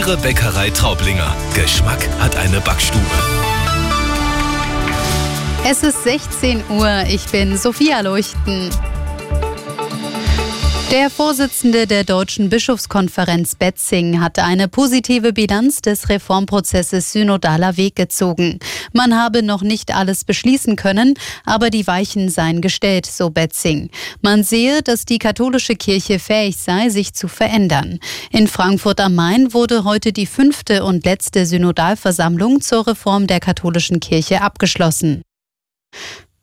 Ihre Bäckerei Traublinger. Geschmack hat eine Backstube. Es ist 16 Uhr. Ich bin Sophia Leuchten. Der Vorsitzende der Deutschen Bischofskonferenz Betzing hat eine positive Bilanz des Reformprozesses Synodaler Weg gezogen. Man habe noch nicht alles beschließen können, aber die Weichen seien gestellt, so Betzing. Man sehe, dass die katholische Kirche fähig sei, sich zu verändern. In Frankfurt am Main wurde heute die fünfte und letzte Synodalversammlung zur Reform der katholischen Kirche abgeschlossen.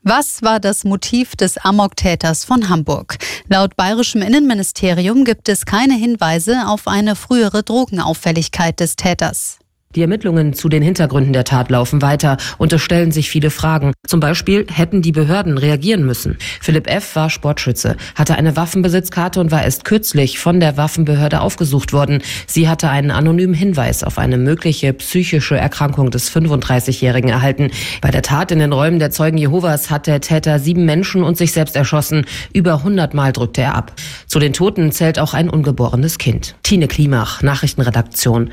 Was war das Motiv des Amoktäters von Hamburg? Laut bayerischem Innenministerium gibt es keine Hinweise auf eine frühere Drogenauffälligkeit des Täters. Die Ermittlungen zu den Hintergründen der Tat laufen weiter und es stellen sich viele Fragen. Zum Beispiel hätten die Behörden reagieren müssen. Philipp F. war Sportschütze, hatte eine Waffenbesitzkarte und war erst kürzlich von der Waffenbehörde aufgesucht worden. Sie hatte einen anonymen Hinweis auf eine mögliche psychische Erkrankung des 35-Jährigen erhalten. Bei der Tat in den Räumen der Zeugen Jehovas hat der Täter sieben Menschen und sich selbst erschossen. Über 100 Mal drückte er ab. Zu den Toten zählt auch ein ungeborenes Kind. Tine Klimach, Nachrichtenredaktion.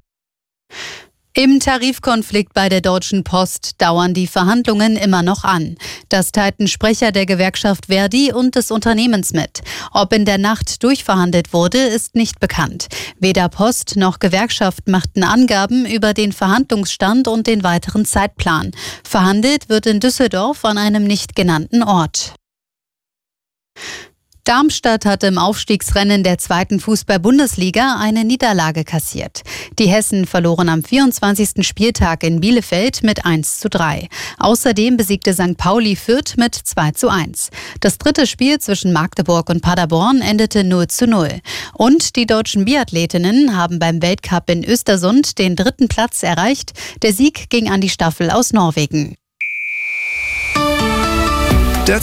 Im Tarifkonflikt bei der Deutschen Post dauern die Verhandlungen immer noch an. Das teilten Sprecher der Gewerkschaft Verdi und des Unternehmens mit. Ob in der Nacht durchverhandelt wurde, ist nicht bekannt. Weder Post noch Gewerkschaft machten Angaben über den Verhandlungsstand und den weiteren Zeitplan. Verhandelt wird in Düsseldorf an einem nicht genannten Ort. Darmstadt hat im Aufstiegsrennen der zweiten Fußball-Bundesliga eine Niederlage kassiert. Die Hessen verloren am 24. Spieltag in Bielefeld mit 1 zu 3. Außerdem besiegte St. Pauli Fürth mit 2 zu 1. Das dritte Spiel zwischen Magdeburg und Paderborn endete 0 zu 0. Und die deutschen Biathletinnen haben beim Weltcup in Östersund den dritten Platz erreicht. Der Sieg ging an die Staffel aus Norwegen. Der